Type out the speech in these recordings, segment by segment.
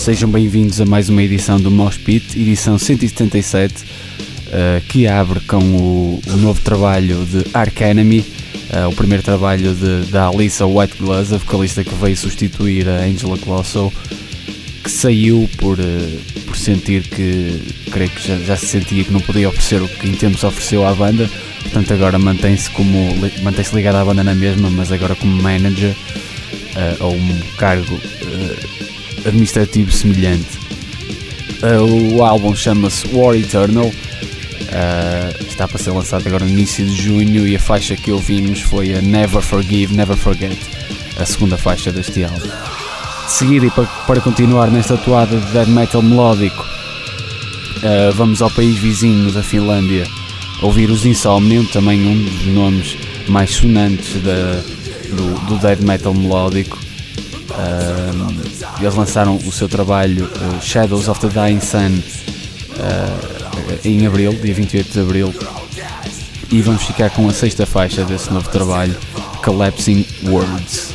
Sejam bem-vindos a mais uma edição do Mosh Pit, edição 177, uh, que abre com o, o, novo trabalho de Ark Enemy, uh, o primeiro trabalho de, da Alissa White Glass, a vocalista que veio substituir a Angela Colosso, que saiu por, uh, por sentir que, creio que já, já, se sentia que não podia oferecer o que em tempos ofereceu à banda, portanto agora mantém-se como mantém-se ligado à banda na mesma, mas agora como manager uh, ou um cargo uh, administrativo semelhante. Uh, o álbum chama-se War Eternal, está para ser lançado agora no início de junho e a faixa que ouvimos foi a Never Forgive, Never Forget, a segunda faixa deste álbum. De seguida, e para, para continuar nesta atuada de death metal melódico, vamos ao país vizinho da Finlândia ouvir os Insomnium, também um dos nomes mais sonantes da, do, do death metal melódico. Uh, eles lançaram o seu trabalho uh, Shadows of the Dying Sun uh, em abril, dia 28 de abril, e vamos ficar com a sexta faixa desse novo trabalho, Collapsing Words.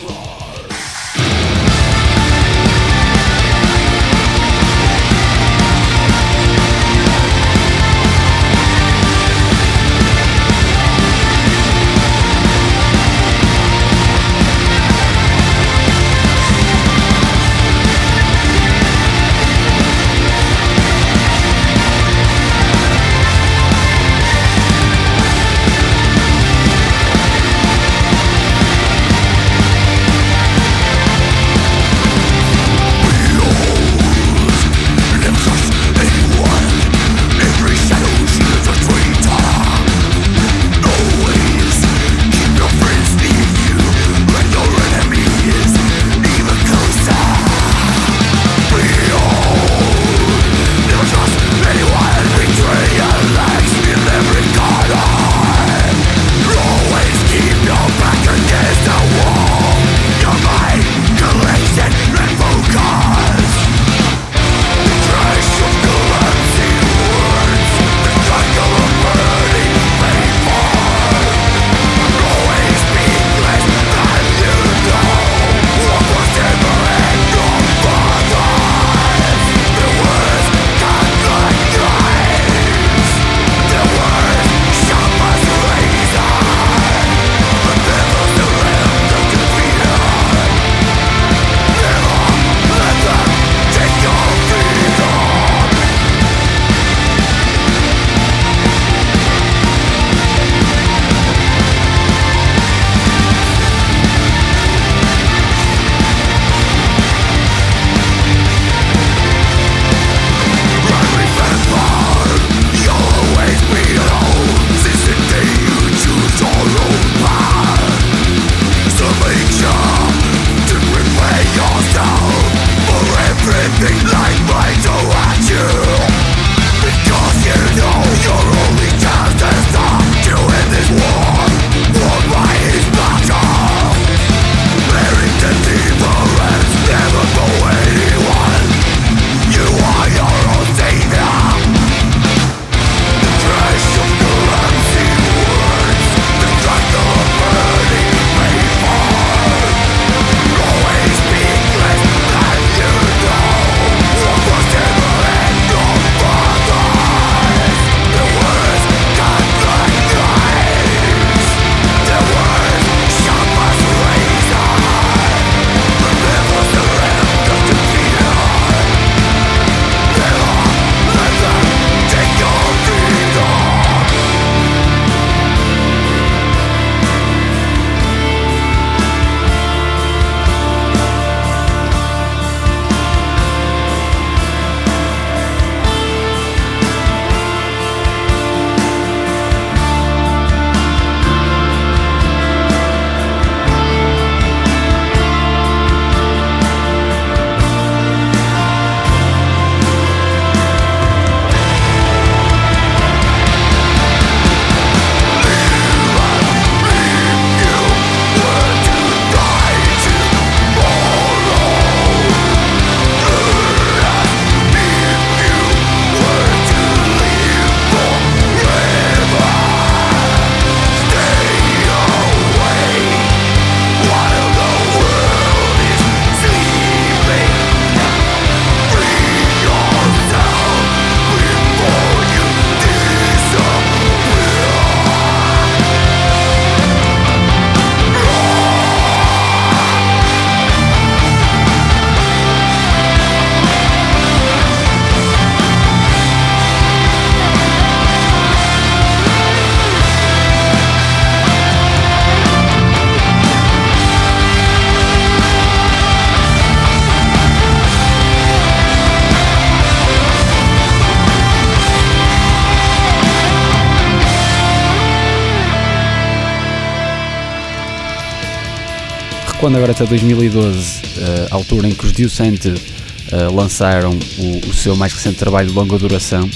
Recuando agora até 2012, uh, altura em que os Deucented uh, lançaram o, o, seu mais recente trabalho de longa duração,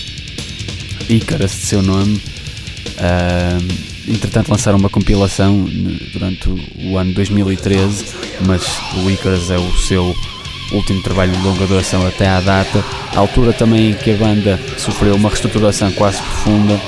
Icarus de seu nome. Uh, entretanto lançaram uma compilação durante o ano 2013, mas o Icarus é o seu último trabalho de longa duração até à data, a altura também em que a banda sofreu uma reestruturação quase profunda,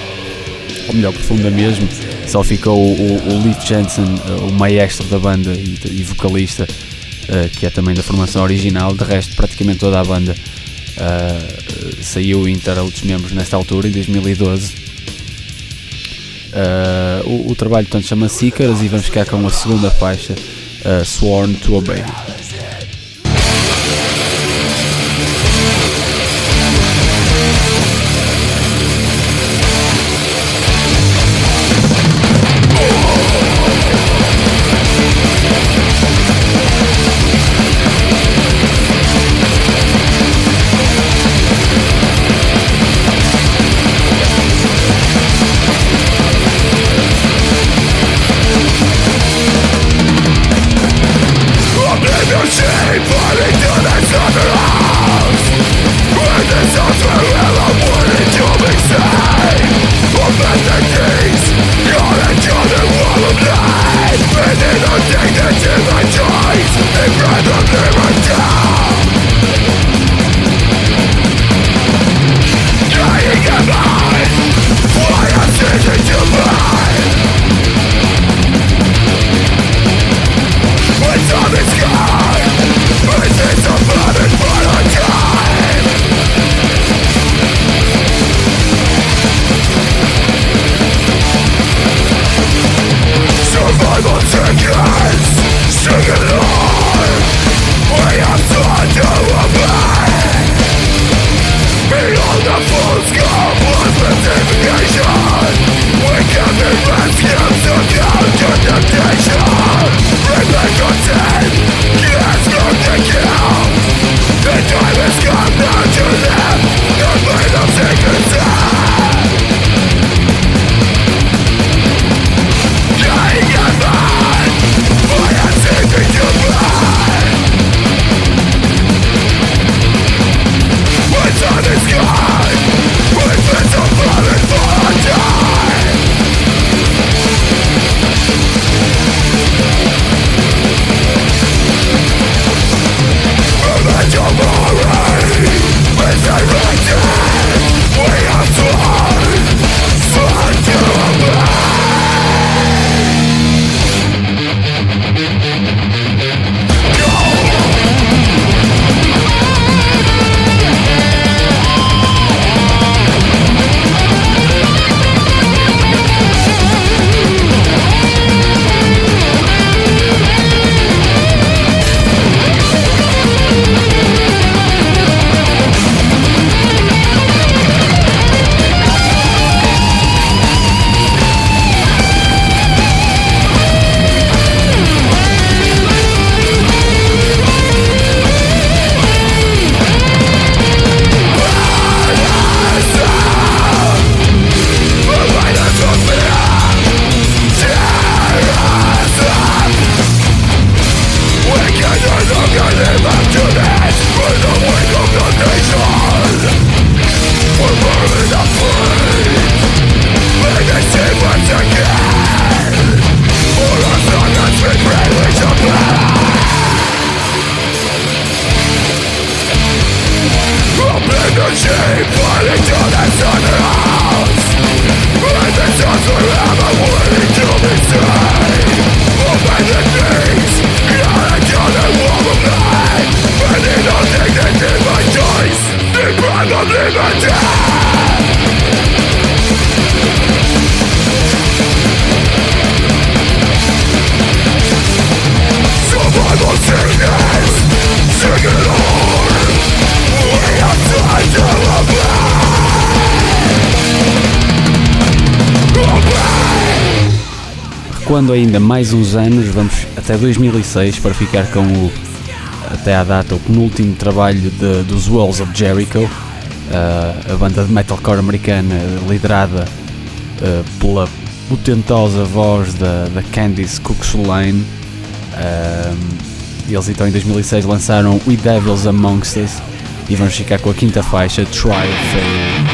ou melhor, profunda mesmo, só ficou o, o, Leith Jensen, eh, o maestro da banda e, e vocalista, uh, que é também da formação original, de resto praticamente toda a banda uh, saiu e inteira outros membros nesta altura, em 2012. Uh, o, o, trabalho portanto chama-se Icarus e vamos ficar com a segunda faixa, Sworn to Obey. Mais uns anos, vamos até 2006 para ficar com o, até à data, o penúltimo trabalho de, dos Walls of Jericho, uh, a banda de metalcore americana liderada uh, pela potentosa voz da, da Candice Cooksulane. Um, eles então em 2006 lançaram We Devils Amongst Us e vamos ficar com a quinta faixa, Try Fail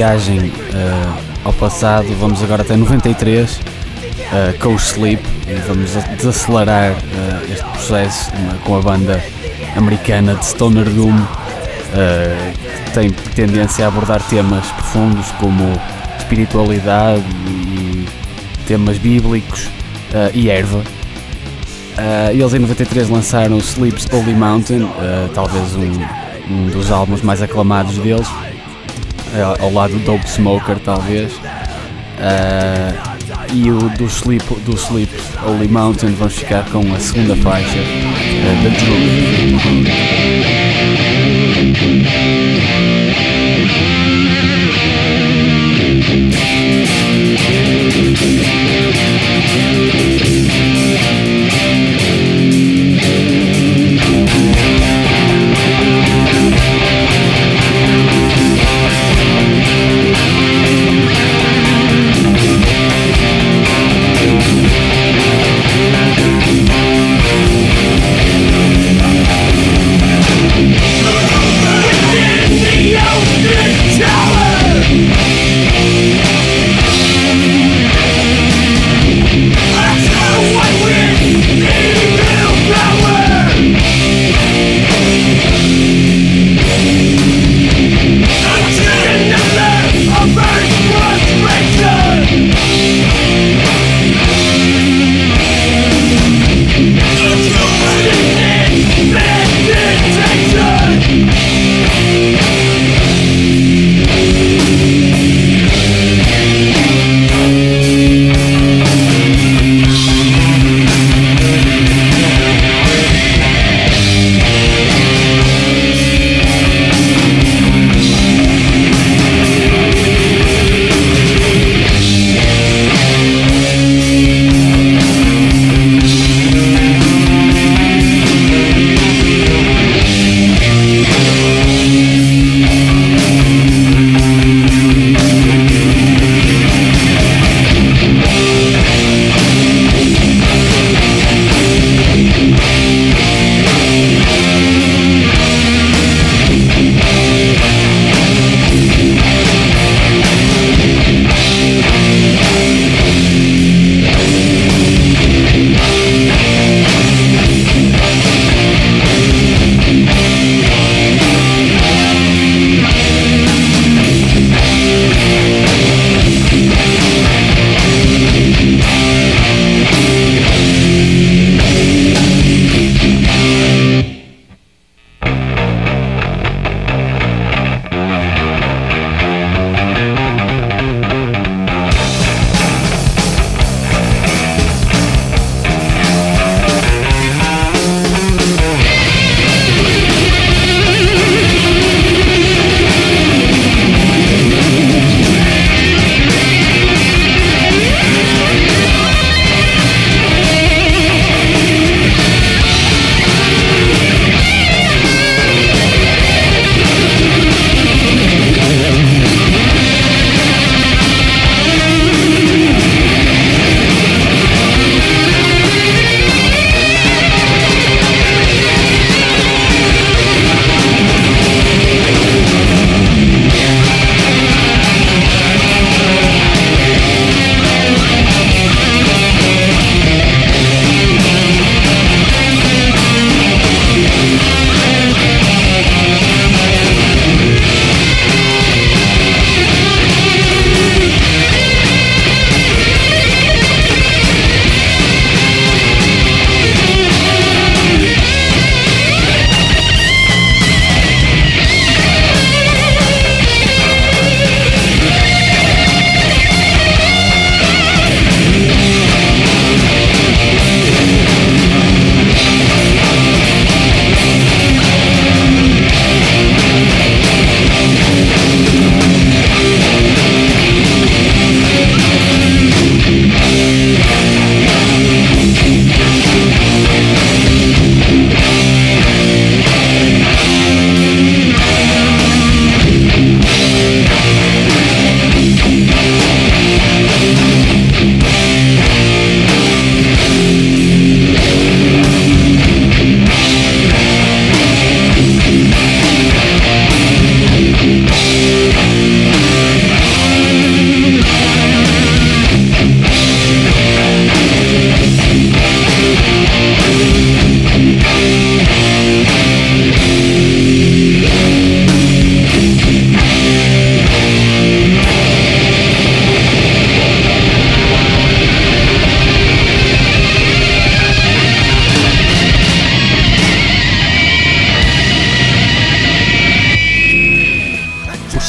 viagem uh, ao passado, vamos agora até 93 uh, eh, com o Sleep e vamos desacelerar uh, este processo com a banda americana de Stoner Doom que tem tendência a abordar temas profundos como espiritualidade e temas bíblicos e erva. eles em 93 lançaram Sleep's Holy Mountain, talvez um, um dos álbuns mais aclamados deles. É, ao lado do Dope Smoker talvez. Uh, e o do Sleep, do Sleep Holy Mountain vamos ficar com a segunda faixa uh, da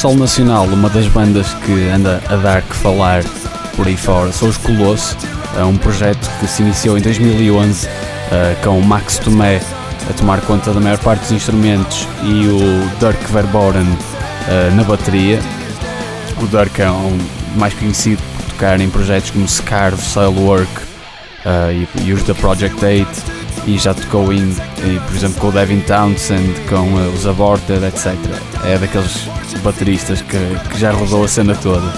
solo nacional, uma das bandas que anda a dar que falar por aí fora são os Colosso, é um projeto que se iniciou em 2011 uh, com o Max Tomé a tomar conta da maior parte dos instrumentos e o Dirk Verboren uh, na bateria. O Dirk é um, mais conhecido por tocar em projetos como Scarve, Soilwork uh, e, e, os da Project 8 e já tocou em por exemplo com o Devin Townsend, com uh, os Aborted, etc. É daqueles bateristas que, que já rodou a cena toda,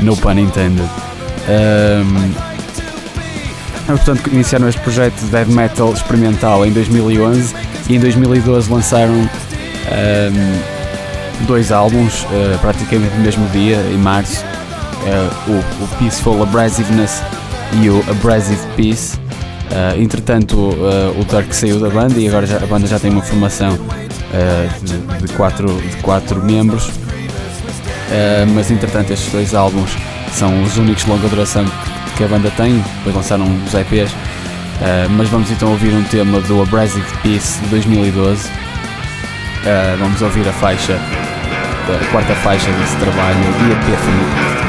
no pun intended. Um, portanto, iniciaram este projeto de death metal experimental em 2011 e em 2012 lançaram um, dois álbuns, uh, praticamente no mesmo dia, em março, uh, o, o, Peaceful Abrasiveness e o Abrasive Peace. Uh, entretanto, o Dark saiu da banda e agora já, a banda já tem uma formação de, de, quatro, de quatro membros. mas entretanto, estes dois álbuns são os únicos de longa duração que a banda tem, depois lançaram os EPs. mas vamos então ouvir um tema do Abrasive Peace de 2012. vamos ouvir a faixa a quarta faixa desse trabalho, The Epiphany.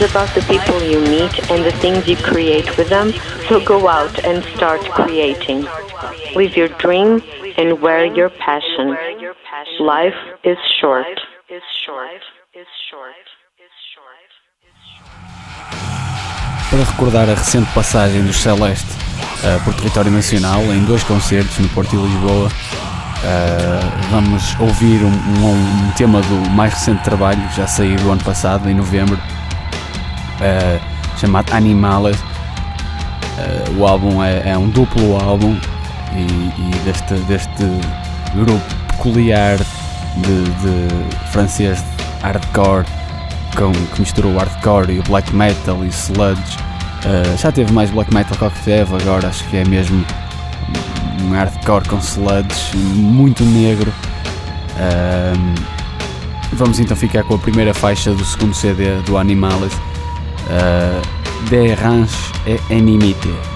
Is about the people you meet and the things you create with them, so go out and start creating. Live your dream and wear your passion. Life is short. Is short. Is short. Para recordar a recente passagem dos Celeste uh, por território nacional em dois concertos no Porto e Lisboa, uh, vamos ouvir um, um, um, tema do mais recente trabalho, já saiu do ano passado, em novembro, uh, chamado Animales. o álbum é, é, um duplo álbum e, e deste, deste grupo peculiar de, de francês hardcore com, que misturou o hardcore e o black metal e sludge. Uh, já teve mais black metal que teve, agora acho que é mesmo um hardcore com sludge, muito negro. Uh, vamos então ficar com a primeira faixa do segundo CD do Animales, uh, De Ranch et Inimité.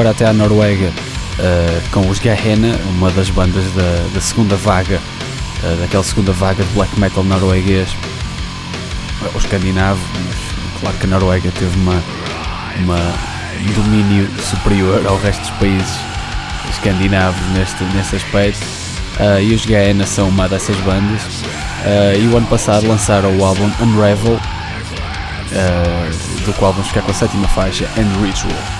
Agora até à Noruega uh, com os Gehenna, uma das bandas da, da segunda vaga, uh, daquela segunda vaga de black metal norueguês, o escandinavo, mas claro que a Noruega teve uma, uma, um domínio superior ao resto dos países escandinavos neste, neste aspecto. Uh, e os Gehenna são uma dessas bandas. e o ano passado lançaram o álbum Unravel, do qual vamos ficar com a sétima faixa, End Ritual.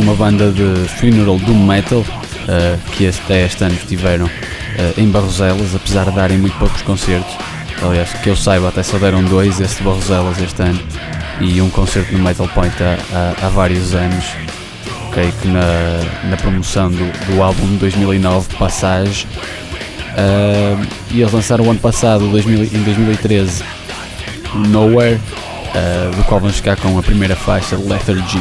Uma banda de funeral doom metal, uh, que até este ano estiveram uh, em Barroselas, apesar de darem muito poucos concertos. Aliás, que eu saiba, até só deram dois este de Barroselas este ano e um concerto no Metal Point há, há, há vários anos. Creio que na, na promoção do, do álbum de 2009, Passage. Uh, e eles lançaram o ano passado, 2000, em 2013, Nowhere, uh, do qual vamos ficar com a primeira faixa, Lethargy.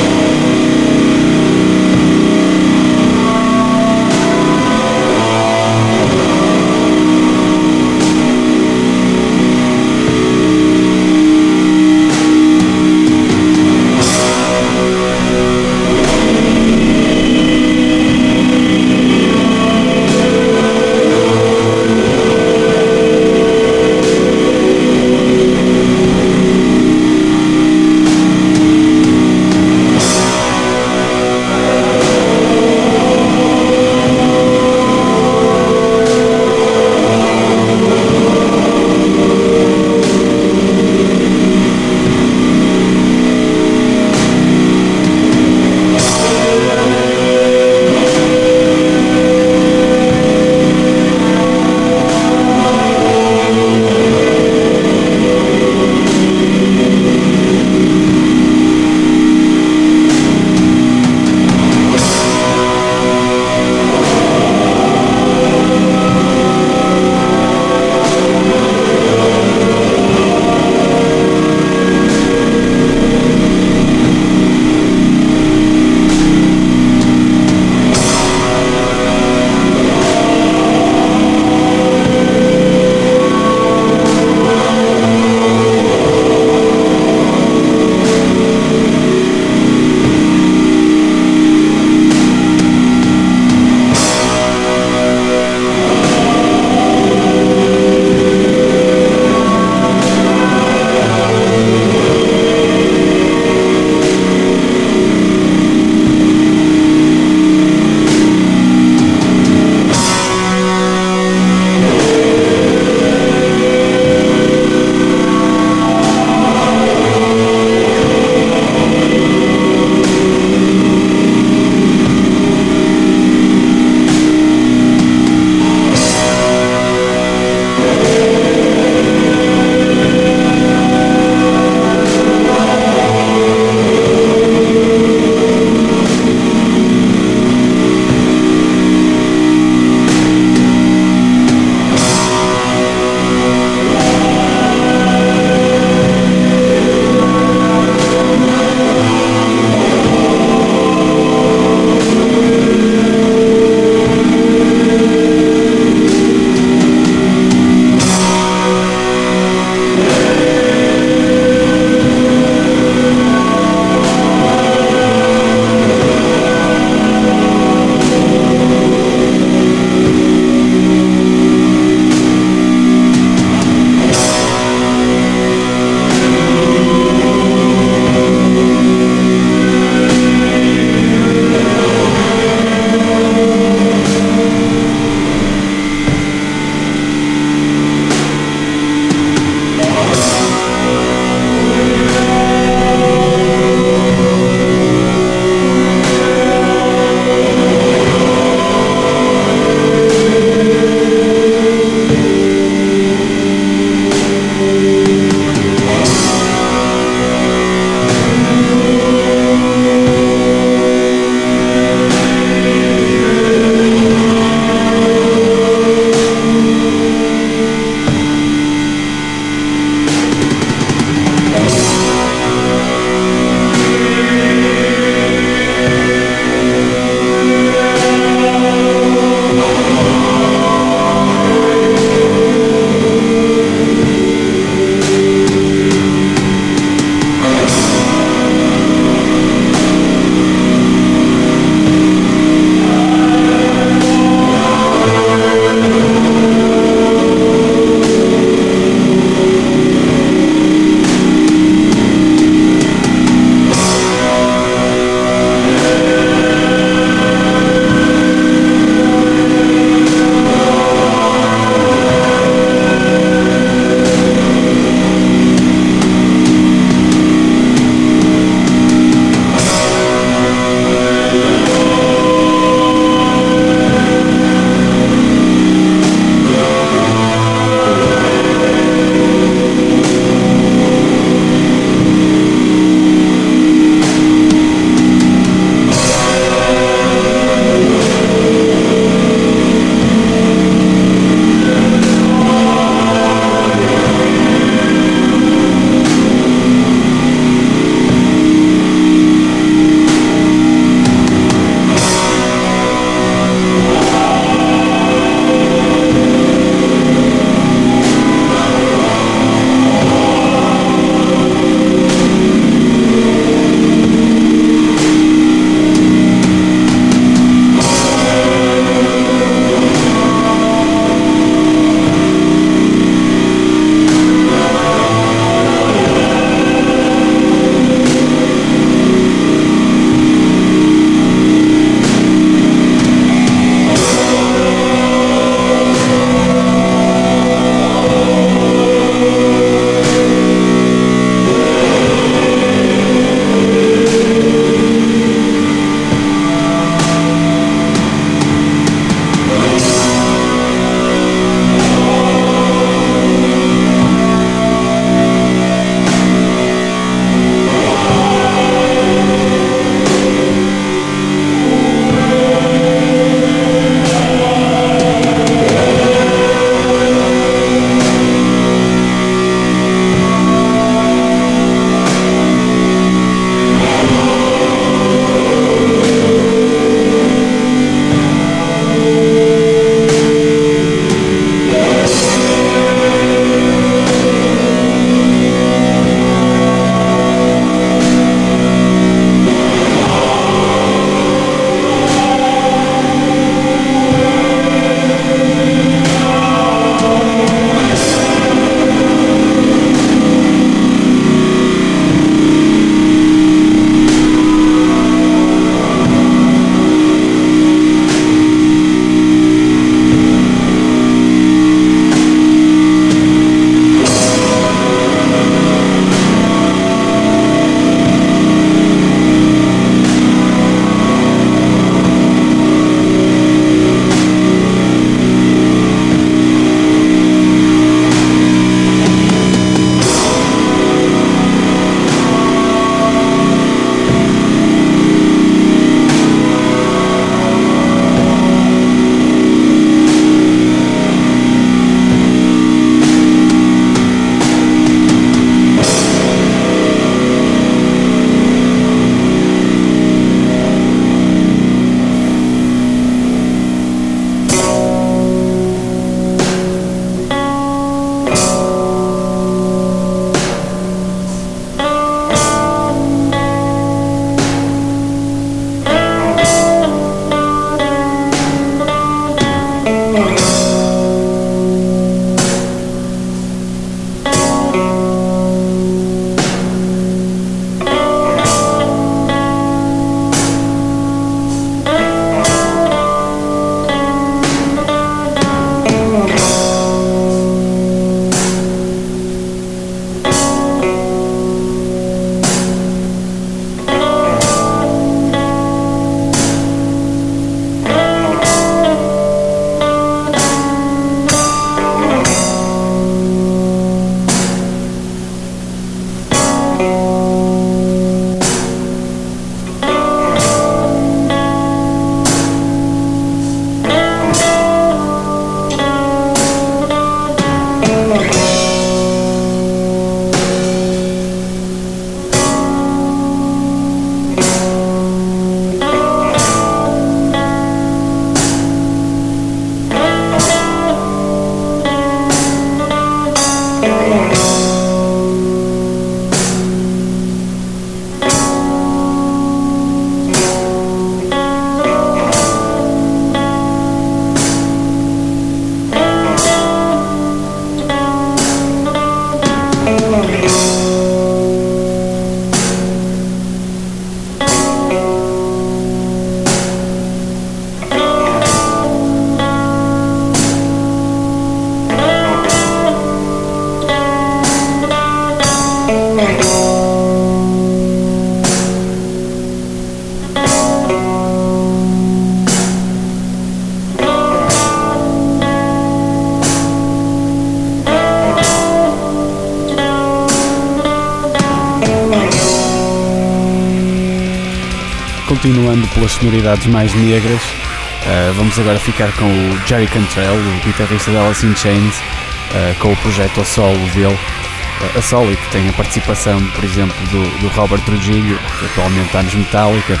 Sonoridades mais negras, uh, vamos agora ficar com o Jerry Cantrell, o guitarrista de Alice in Chains, uh, com o projeto a solo dele, uh, a solo que tem a participação, por exemplo, do, do Robert Trujillo, que atualmente está nos Metallica,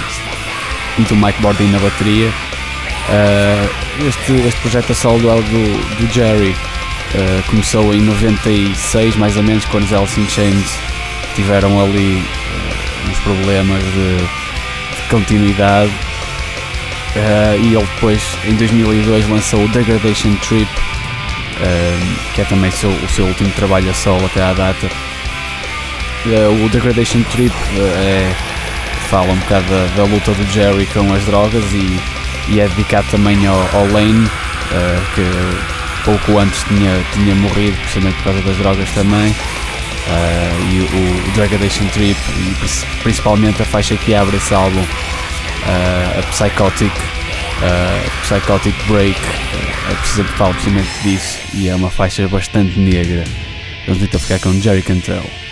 e do Mike Bordin na bateria. este, este projeto a solo do, do, do Jerry começou em 96, mais ou menos, quando os Alice in Chains tiveram ali uns problemas de, de continuidade uh, e ele depois em 2002 lançou o Degradation Trip uh, que é também seu, o seu último trabalho a solo até à data. Uh, o Degradation Trip é, fala um bocado da, da, luta do Jerry com as drogas e, e é dedicado também ao, ao Lane que pouco antes tinha, tinha morrido precisamente por causa das drogas também. E o, o Degradation Trip e principalmente a faixa que abre esse álbum, a Psychotic, uh, Psychotic Break, é preciso fala precisamente disso e é uma faixa bastante negra. Vamos então ficar com Jerry Cantrell.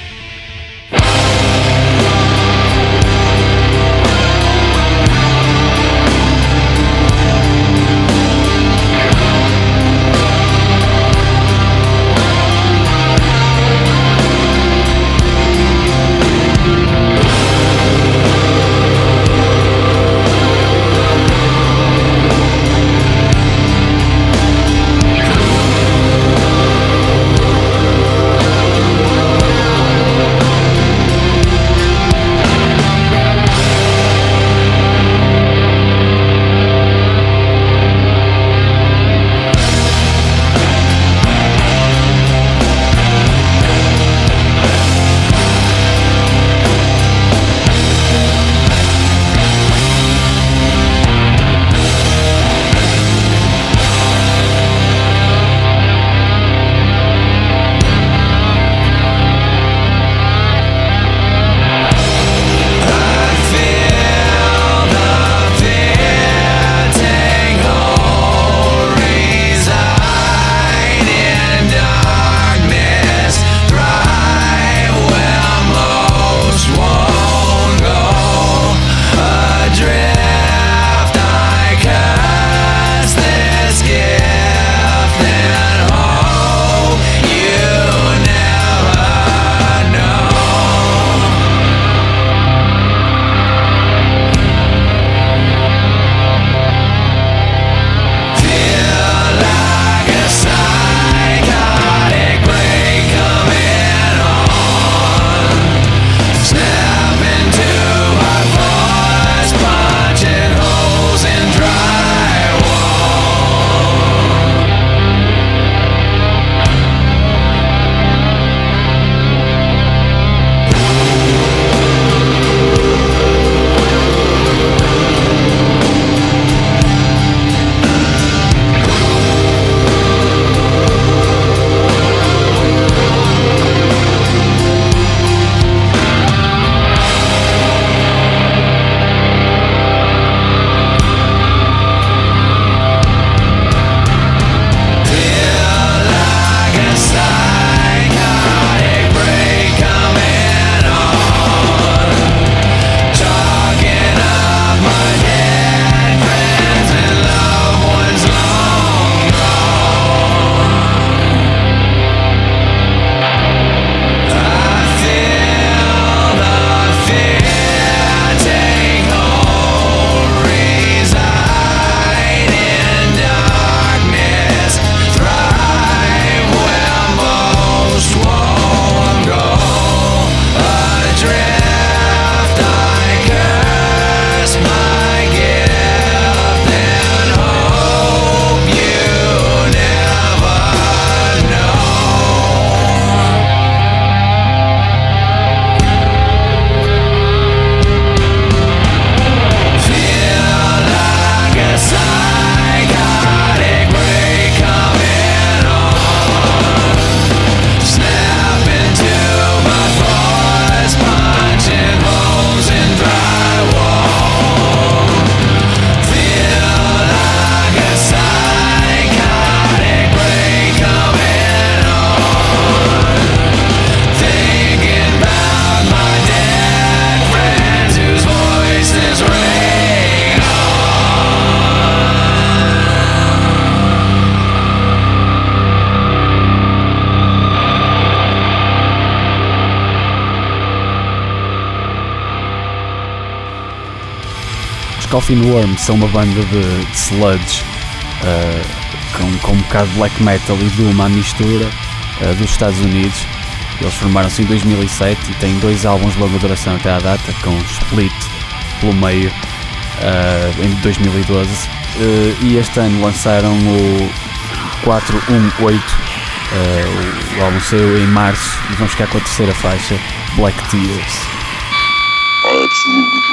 Coffin Worms são uma banda de, de sludge uh, com, com um bocado de black metal e doom à mistura uh, dos Estados Unidos. Eles formaram-se em 2007 e têm dois álbuns de longa duração até à data, com Split pelo meio uh, em 2012. e este ano lançaram o 418. o álbum saiu em março e vamos ficar com a terceira faixa, Black Tears. Absolutely.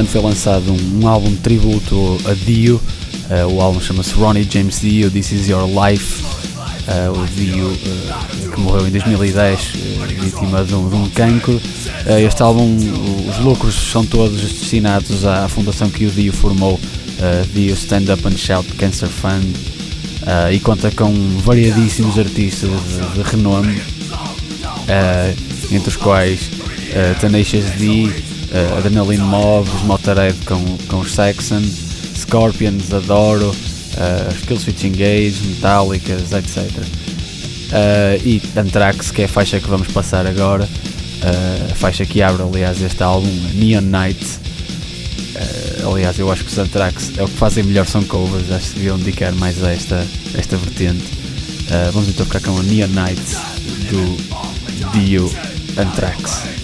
Ano foi lançado um, um álbum de tributo a Dio. Uh, o álbum chama-se Ronnie James Dio, This Is Your Life. Uh, o Dio, uh, que morreu em 2010, vítima de um, de um cancro. este álbum, os lucros são todos destinados à fundação que o Dio formou, Dio Stand Up and Shout Cancer Fund, e conta com variadíssimos artistas de, de renome, entre os quais Tenacious D, uh, Adrenaline Mob, os Motorhead com, com os Saxon, Scorpions, Adoro, uh, Killswitch Engage, Metallicas, etc. Uh, e Anthrax, que é a faixa que vamos passar agora, uh, a faixa que abre, aliás, este álbum, Neon Night. Aliás, eu acho que os Anthrax é o que fazem melhor são covers, acho que deviam dedicar mais a esta, esta vertente. Vamos então ficar com a Neon Night do Dio Anthrax.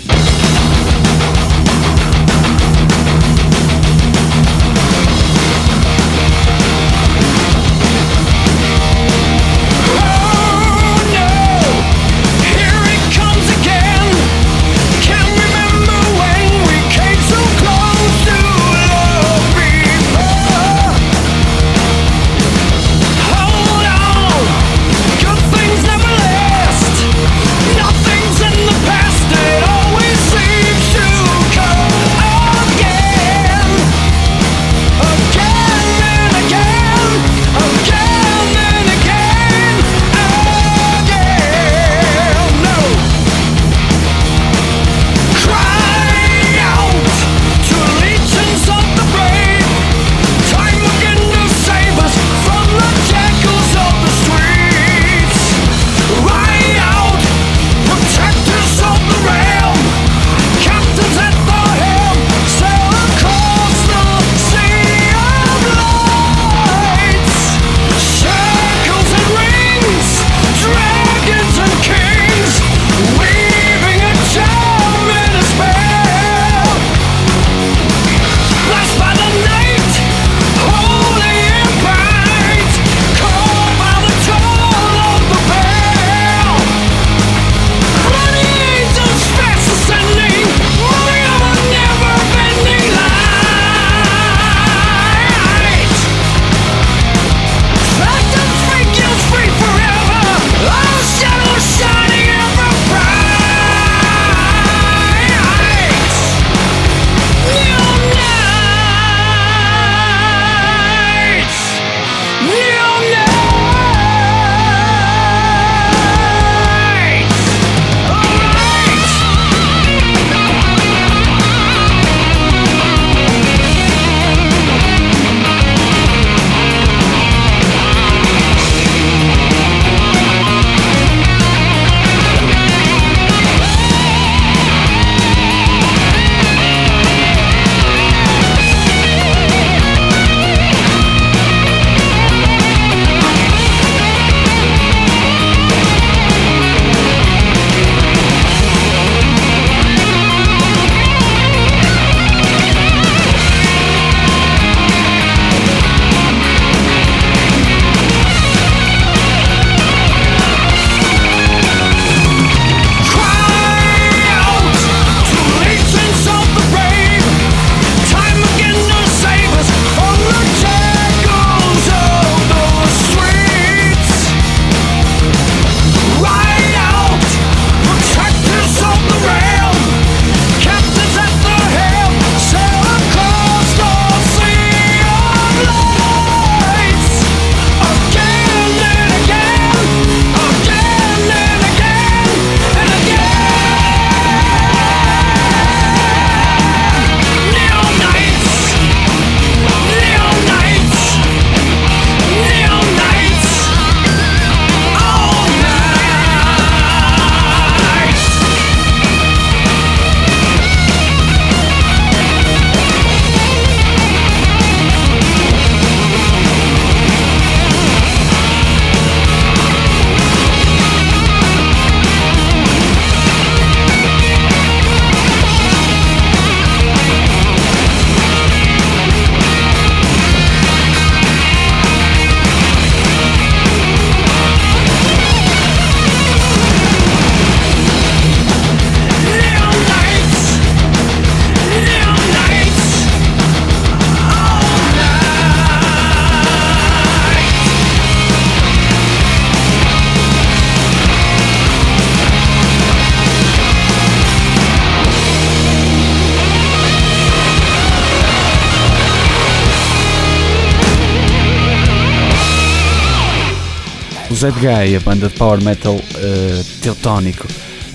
Guy, a banda de power metal uh, teutónico,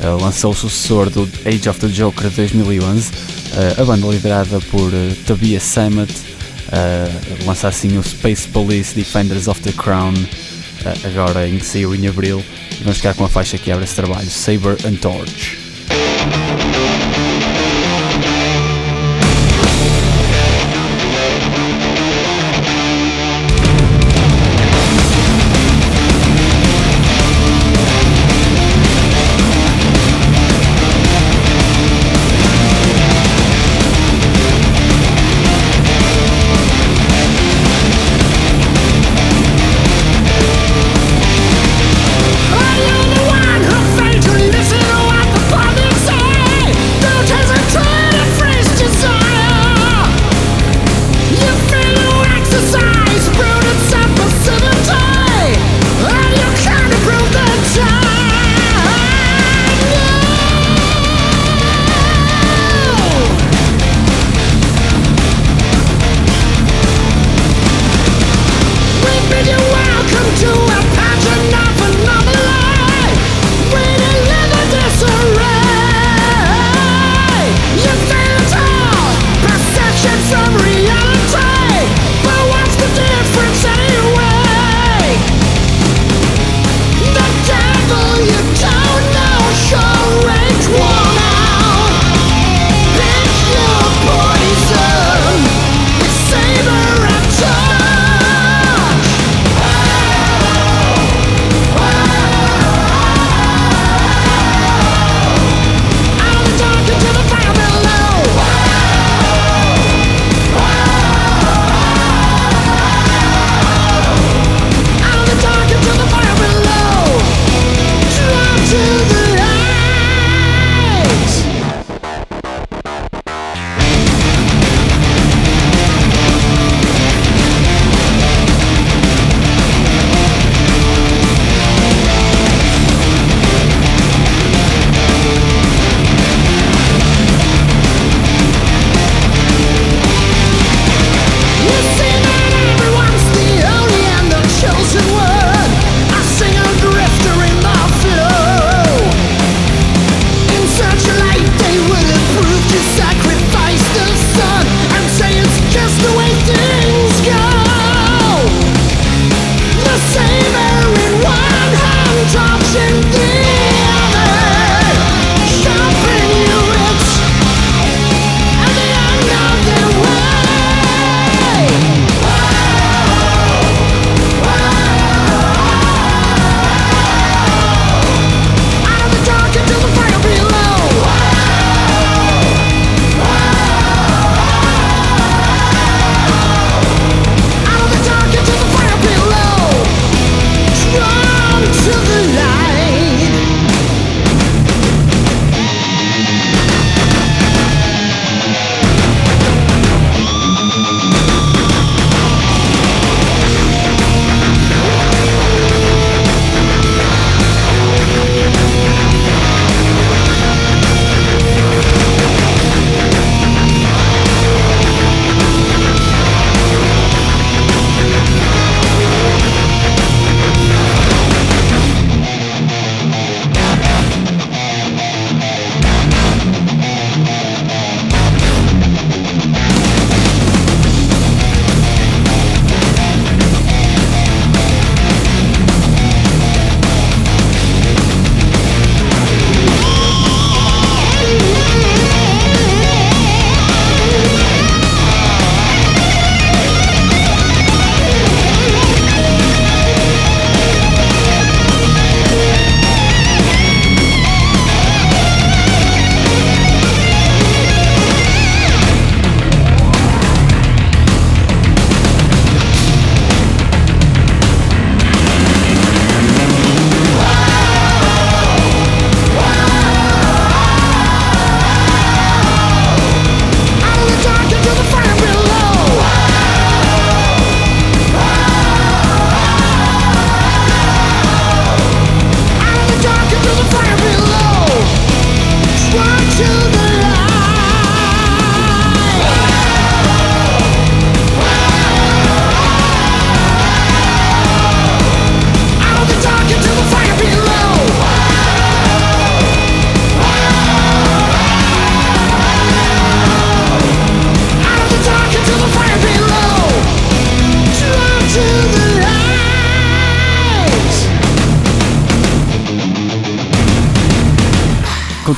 uh, lançou o sucessor do Age of the Joker de 2011. Uh, a banda liderada por uh, Tobias Sammet lança assim o Space Police Defenders of the Crown, agora em que saiu em abril. E vamos ficar com a faixa que abre esse trabalho, Saber and Torch.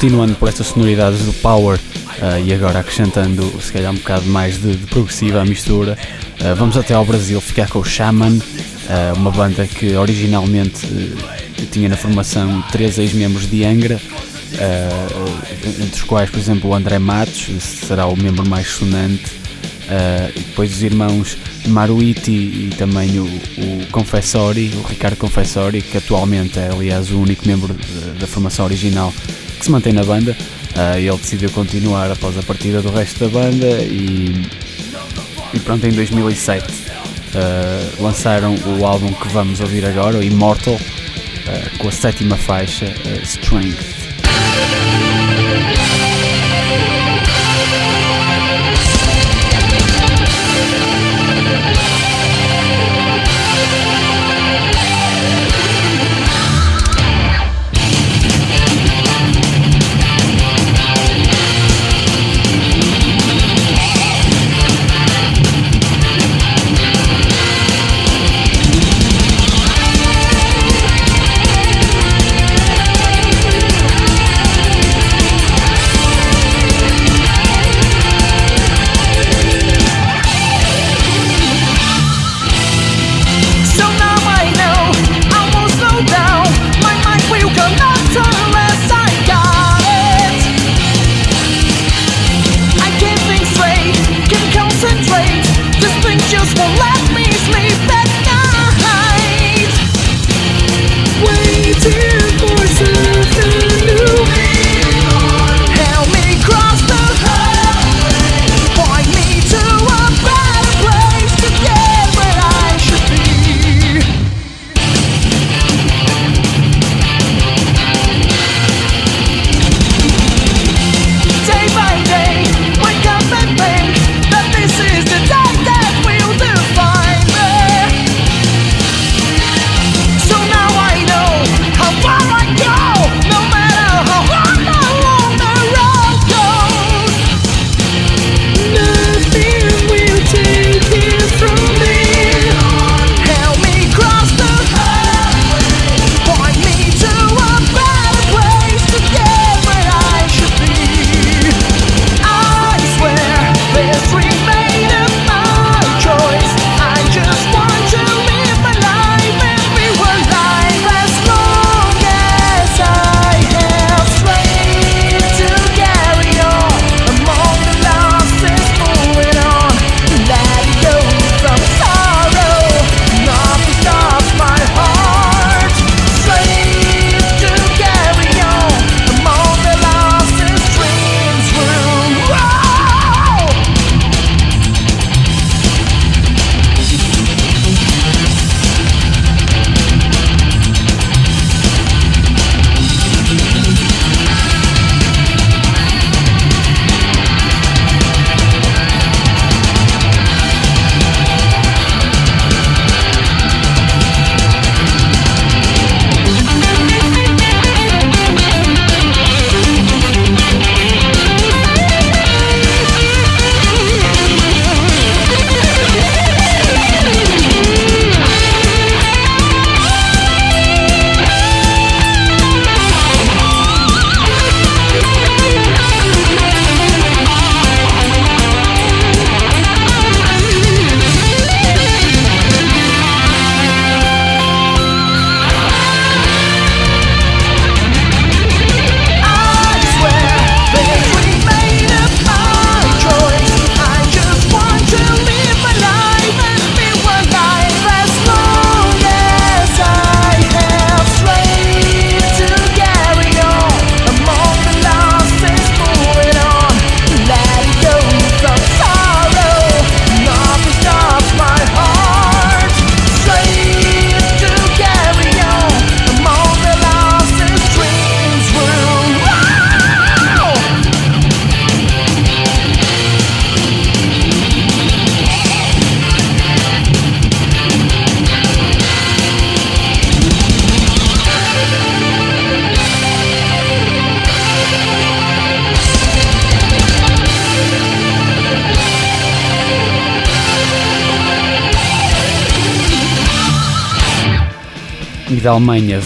Continuando por estas sonoridades do Power uh, e agora acrescentando se calhar um bocado mais de, de progressiva à mistura, uh, vamos até ao Brasil ficar com o Shaman, uh, uma banda que originalmente tinha na formação três ex-membros de Angra, entre os quais, por exemplo, o André Matos, será o membro mais sonante, e depois os irmãos Maruiti e também o, o Confessori, o Ricardo Confessori, que atualmente é aliás o único membro da formação original que se mantém na banda. Uh, ele decidiu continuar após a partida do resto da banda e, e pronto, em 2007 uh, ah, lançaram o álbum que vamos ouvir agora, o Immortal, uh, com a sétima faixa, Strength.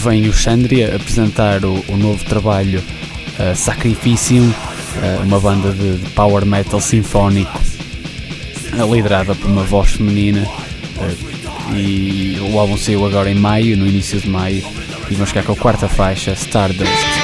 Vem o Xandria apresentar o, o novo trabalho uh, Sacrificium, uh, uma banda de, de, power metal sinfónico uh, liderada por uma voz feminina. e o álbum saiu agora em maio, no início de maio, e vamos ficar com a quarta faixa, Stardust.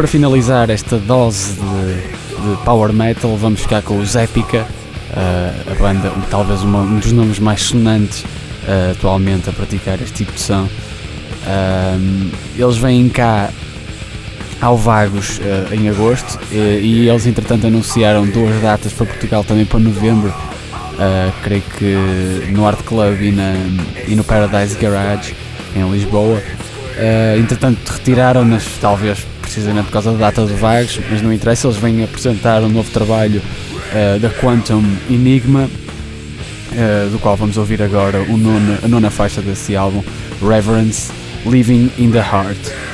Para finalizar esta dose de, de power metal, vamos ficar com os Epica, uh, a banda, talvez uma, um dos nomes mais sonantes uh, atualmente a praticar este tipo de som. Uh, eles vêm cá ao Vagos em agosto e eles entretanto anunciaram duas datas para Portugal também para novembro creio que no Art Club e, na, e no Paradise Garage em Lisboa uh, entretanto retiraram-nas talvez precisamente por causa da data do Vagos mas não interessa, eles vêm apresentar um novo trabalho da Quantum Enigma do qual vamos ouvir agora o nono, a nona faixa desse álbum Reverence Living in the Heart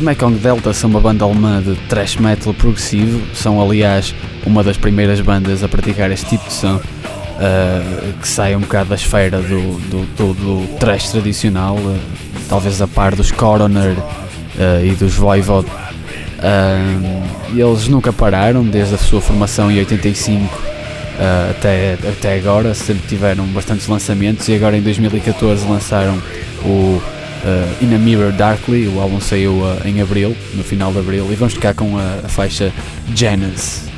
Os Mekong Delta são uma banda alemã de thrash metal progressivo, são aliás uma das primeiras bandas a praticar este tipo de som, uh, que sai um bocado da esfera do, do, do, do thrash tradicional, uh, talvez a par dos Coroner uh, e dos Voivod. eles nunca pararam desde a sua formação em 85 Uh, até, até agora, sempre tiveram bastantes lançamentos e agora em 2014 lançaram o uh, In a Mirror Darkly, o álbum saiu uh, em abril, no final de abril, e vamos ficar com a, a faixa Janus.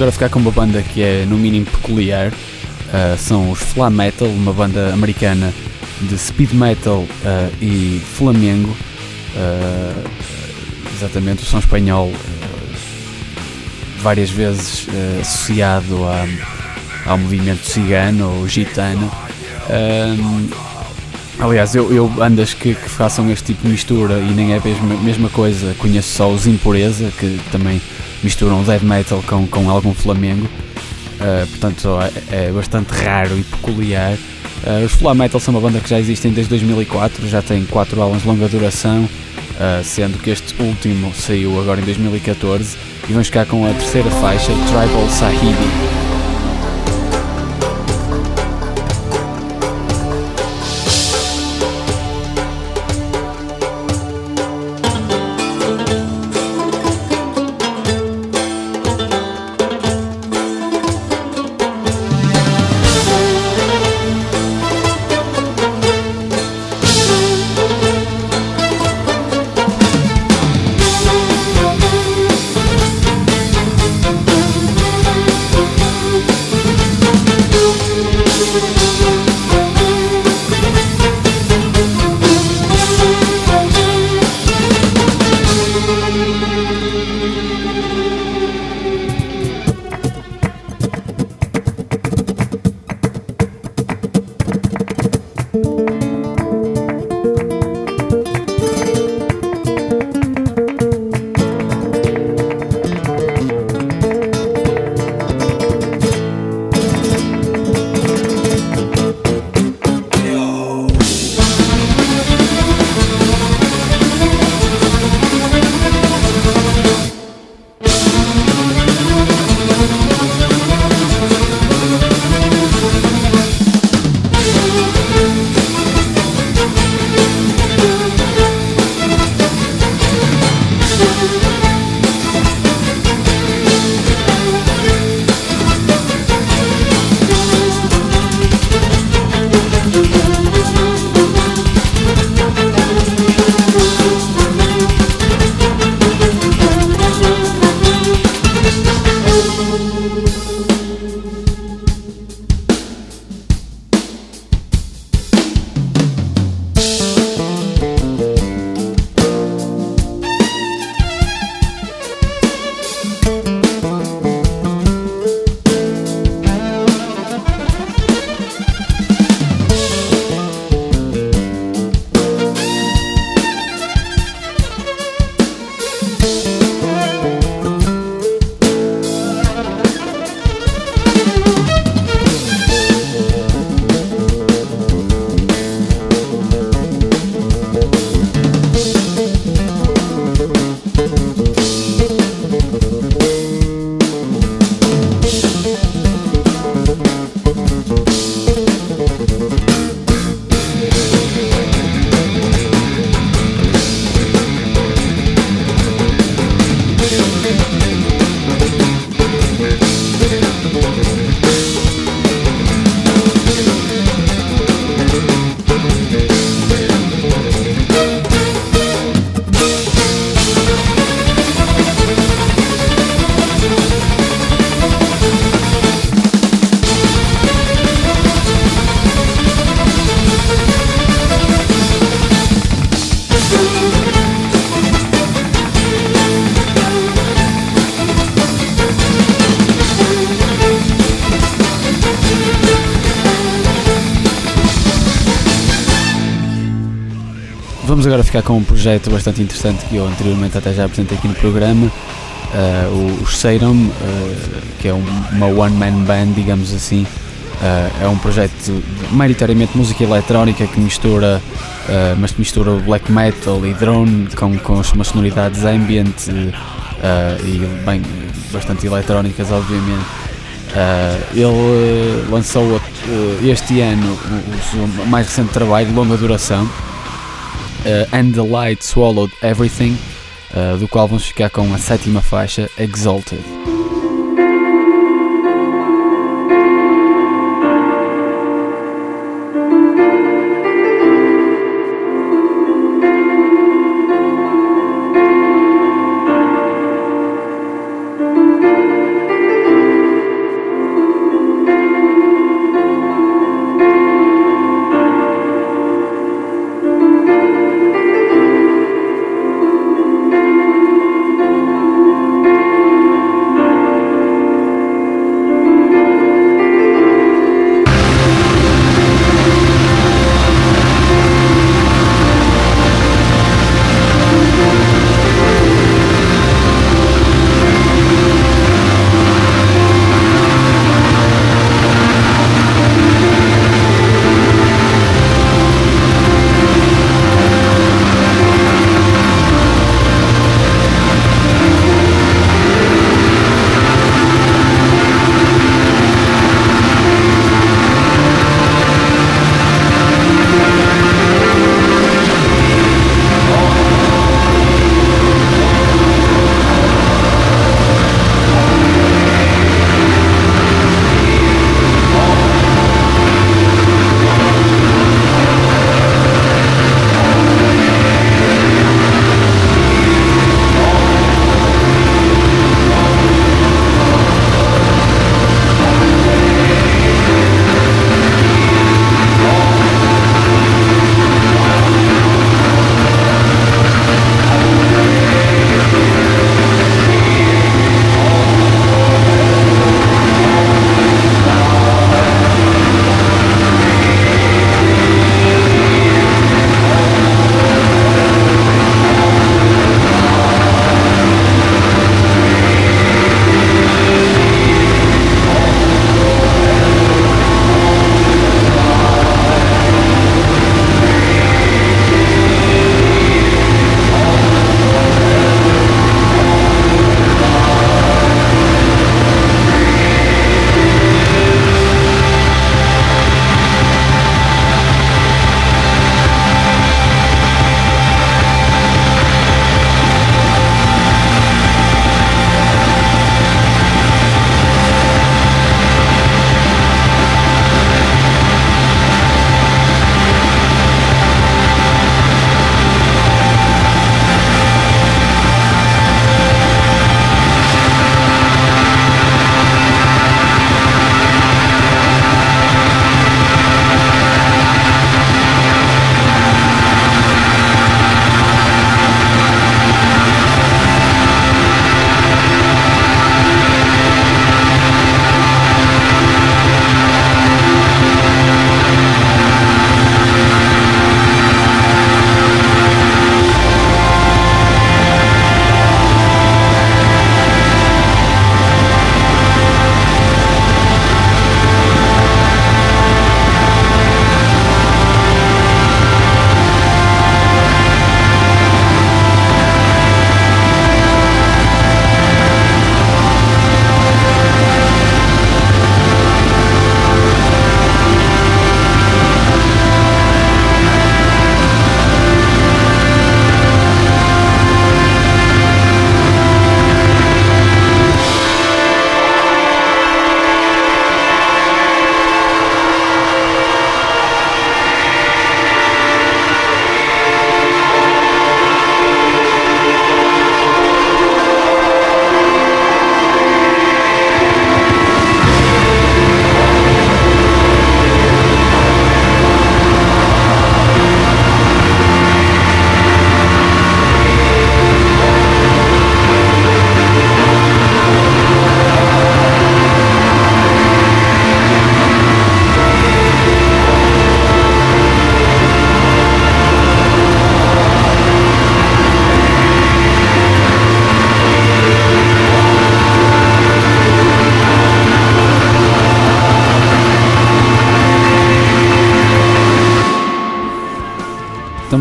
Agora ficar com uma banda que é no mínimo peculiar. Uh, são os Flam Metal, uma banda americana de speed metal uh, e flamengo. Uh, exatamente, o som espanhol várias vezes associado a, ao movimento cigano ou gitano. aliás, eu, eu bandas que, que, façam este tipo de mistura e nem é a mesma, mesma coisa, conheço só os Impureza, que também misturam death metal com, com algum flamengo. Uh, portanto é, é, bastante raro e peculiar. Uh, os Flam Metal são uma banda que já existem desde 2004, já tem 4 álbuns de longa duração, uh, sendo que este último saiu agora em 2014 e vamos ficar com a terceira faixa, Tribal Sahibi. Agora ficar com um projeto bastante interessante que eu anteriormente até já apresentei aqui no programa, uh, Serum, uh, que é um, uma one-man band, digamos assim. Uh, é um projeto de, maioritariamente música eletrónica que mistura, mas que mistura black metal e drone com, com umas sonoridades ambient e bem, bastante eletrónicas, obviamente. ele lançou este ano o, o mais recente trabalho, longa duração, uh, And the Light Swallowed Everything, uh, do qual vamos ficar com a sétima faixa, Exalted.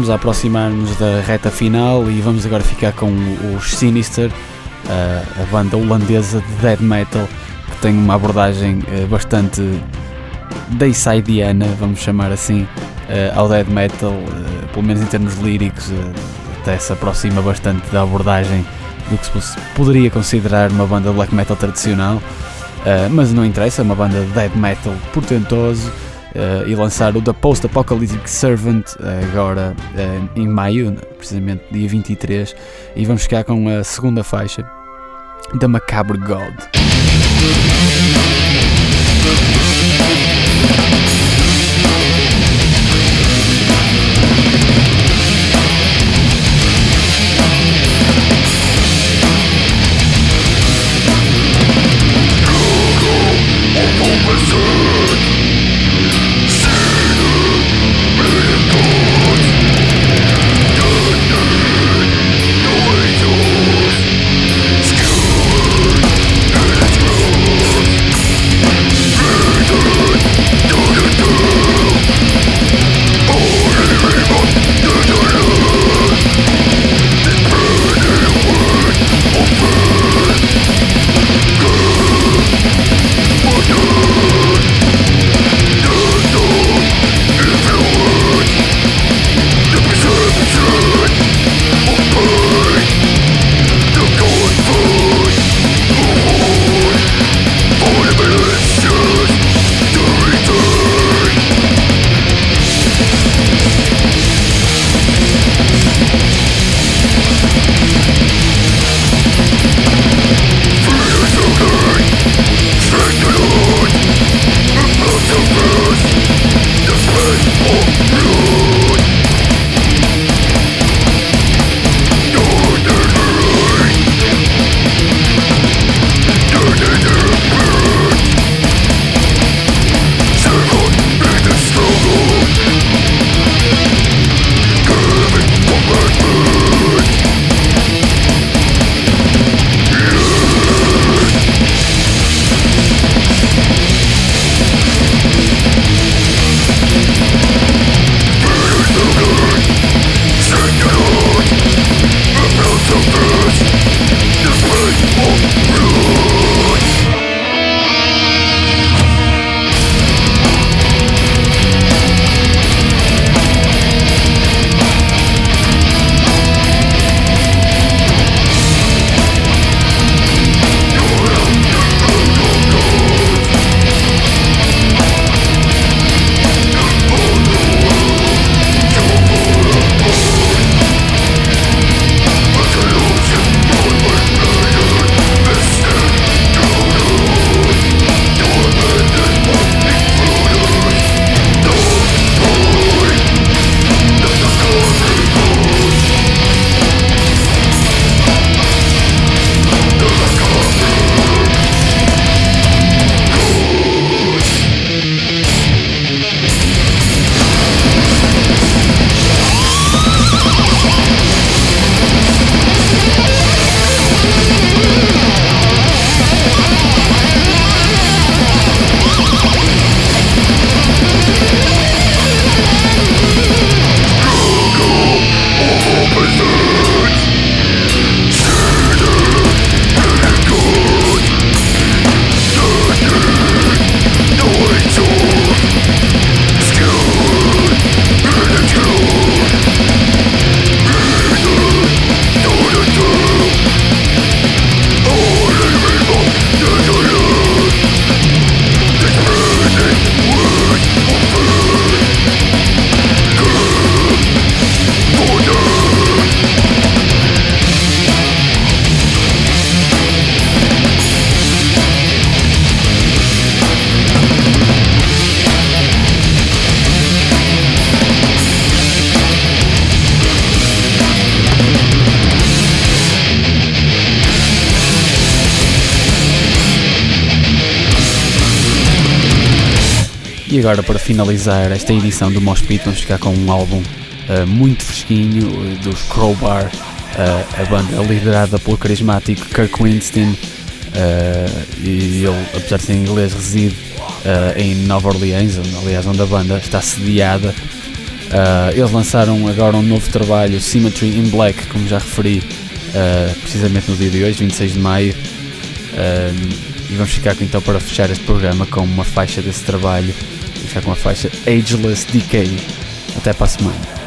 A aproximar-nos da reta final e vamos agora ficar com os Sinister, a banda holandesa de death metal que tem uma abordagem bastante daysideiana, vamos chamar assim, ao death metal, pelo menos em termos líricos, até se aproxima bastante da abordagem do que se poderia considerar uma banda black metal tradicional, mas não interessa, é uma banda de death metal portentoso. Uh, e lançar o The Post Apocalyptic Servant agora uh, em maio, precisamente dia 23, e vamos ficar com a segunda faixa da Macabre God. E agora, para finalizar esta edição do Moshpit, vamos ficar com um álbum uh, muito fresquinho uh, dos Crowbar, uh, a banda liderada pelo carismático Kirk Winston. e ele, apesar de ser inglês, reside em Nova Orleans, aliás, onde a banda está sediada. Uh, eles lançaram agora um novo trabalho, Symmetry in Black, como já referi, uh, precisamente no dia de hoje, 26 de maio. Uh, e vamos ficar então para fechar este programa com uma faixa desse trabalho, ficar com a faixa Ageless Decay. Até para a semana.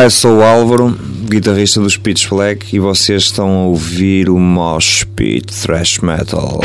Olá, eu sou o Álvaro, guitarrista dos Pitch Black, e vocês estão a ouvir o Mosh Pit Thrash Metal.